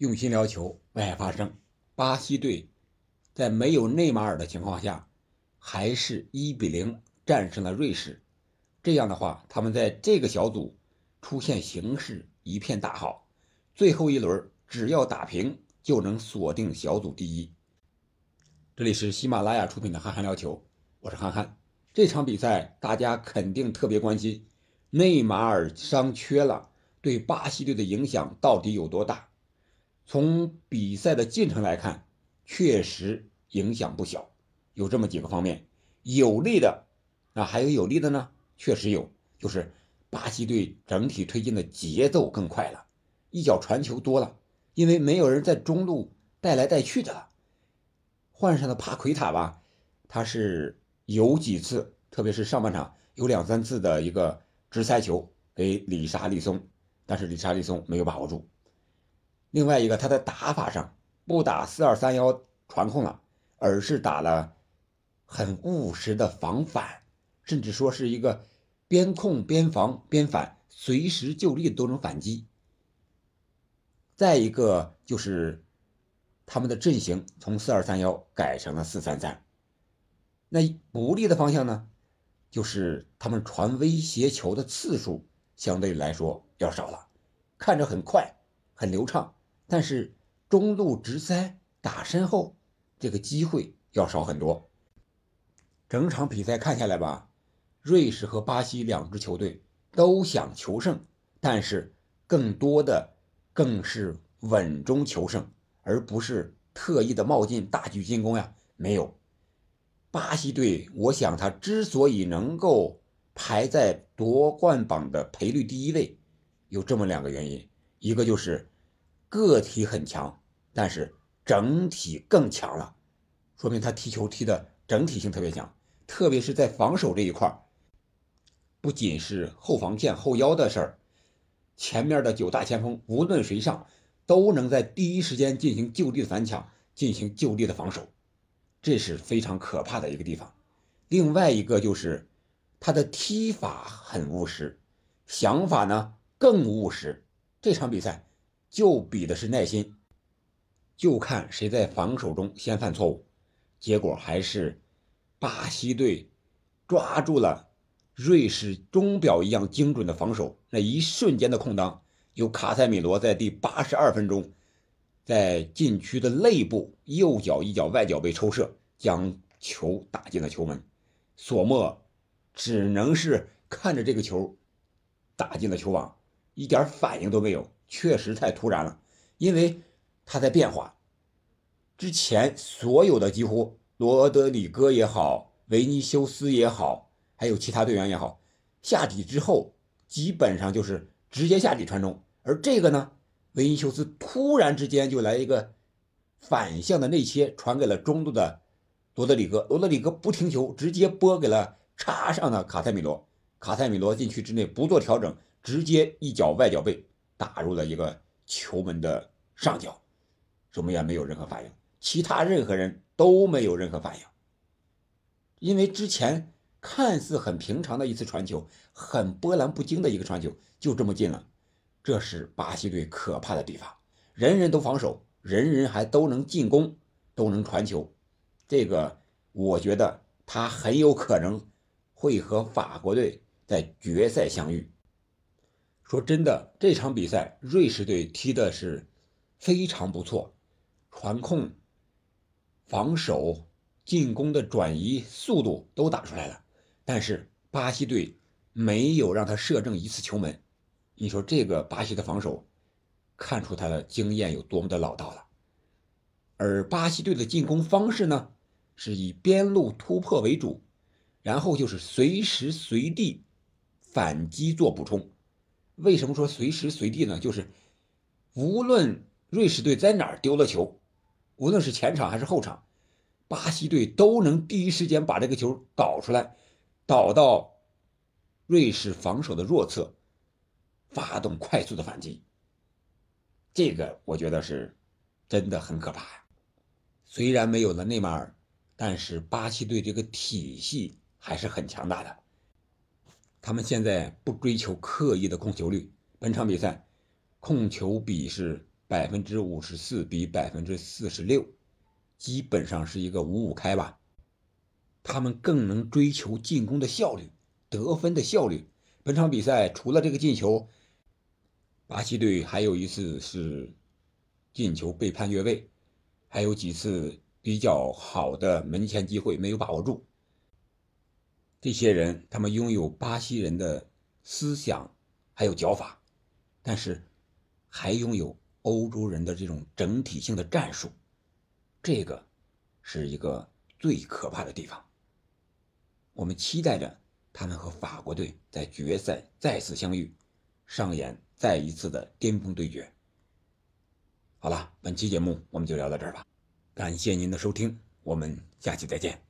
用心聊球，为爱发声。巴西队在没有内马尔的情况下，还是一比零战胜了瑞士。这样的话，他们在这个小组出现形势一片大好，最后一轮只要打平就能锁定小组第一。这里是喜马拉雅出品的《憨憨聊球》，我是憨憨。这场比赛大家肯定特别关心，内马尔伤缺了，对巴西队的影响到底有多大？从比赛的进程来看，确实影响不小，有这么几个方面，有利的，啊，还有有利的呢，确实有，就是巴西队整体推进的节奏更快了，一脚传球多了，因为没有人在中路带来带去的了。换上的帕奎塔吧，他是有几次，特别是上半场有两三次的一个直塞球给里沙利松，但是里沙利松没有把握住。另外一个，他的打法上不打四二三幺传控了，而是打了很务实的防反，甚至说是一个边控边防边反，随时就地都能反击。再一个就是他们的阵型从四二三幺改成了四三三，那不利的方向呢，就是他们传威胁球的次数相对来说要少了，看着很快很流畅。但是中路直塞打身后，这个机会要少很多。整场比赛看下来吧，瑞士和巴西两支球队都想求胜，但是更多的更是稳中求胜，而不是特意的冒进大举进攻呀。没有，巴西队，我想他之所以能够排在夺冠榜的赔率第一位，有这么两个原因，一个就是。个体很强，但是整体更强了，说明他踢球踢的整体性特别强，特别是在防守这一块不仅是后防线后腰的事儿，前面的九大前锋无论谁上，都能在第一时间进行就地的反抢，进行就地的防守，这是非常可怕的一个地方。另外一个就是他的踢法很务实，想法呢更务实。这场比赛。就比的是耐心，就看谁在防守中先犯错误。结果还是巴西队抓住了瑞士钟表一样精准的防守，那一瞬间的空当，由卡塞米罗在第八十二分钟在禁区的内部右脚一脚外脚背抽射，将球打进了球门。索莫只能是看着这个球打进了球网，一点反应都没有。确实太突然了，因为他在变化。之前所有的几乎罗德里戈也好，维尼修斯也好，还有其他队员也好，下底之后基本上就是直接下底传中。而这个呢，维尼修斯突然之间就来一个反向的内切，传给了中路的罗德里戈。罗德里戈不停球，直接拨给了插上的卡塞米罗。卡塞米罗禁区之内不做调整，直接一脚外脚背。打入了一个球门的上角，守门员没有任何反应，其他任何人都没有任何反应，因为之前看似很平常的一次传球，很波澜不惊的一个传球，就这么进了。这是巴西队可怕的地方，人人都防守，人人还都能进攻，都能传球，这个我觉得他很有可能会和法国队在决赛相遇。说真的，这场比赛瑞士队踢的是非常不错，传控、防守、进攻的转移速度都打出来了，但是巴西队没有让他射正一次球门。你说这个巴西的防守，看出他的经验有多么的老道了。而巴西队的进攻方式呢，是以边路突破为主，然后就是随时随地反击做补充。为什么说随时随地呢？就是无论瑞士队在哪儿丢了球，无论是前场还是后场，巴西队都能第一时间把这个球导出来，导到瑞士防守的弱侧，发动快速的反击。这个我觉得是真的很可怕呀。虽然没有了内马尔，但是巴西队这个体系还是很强大的。他们现在不追求刻意的控球率，本场比赛控球比是百分之五十四比百分之四十六，基本上是一个五五开吧。他们更能追求进攻的效率、得分的效率。本场比赛除了这个进球，巴西队还有一次是进球被判越位，还有几次比较好的门前机会没有把握住。这些人，他们拥有巴西人的思想，还有脚法，但是还拥有欧洲人的这种整体性的战术，这个是一个最可怕的地方。我们期待着他们和法国队在决赛再次相遇，上演再一次的巅峰对决。好了，本期节目我们就聊到这儿吧，感谢您的收听，我们下期再见。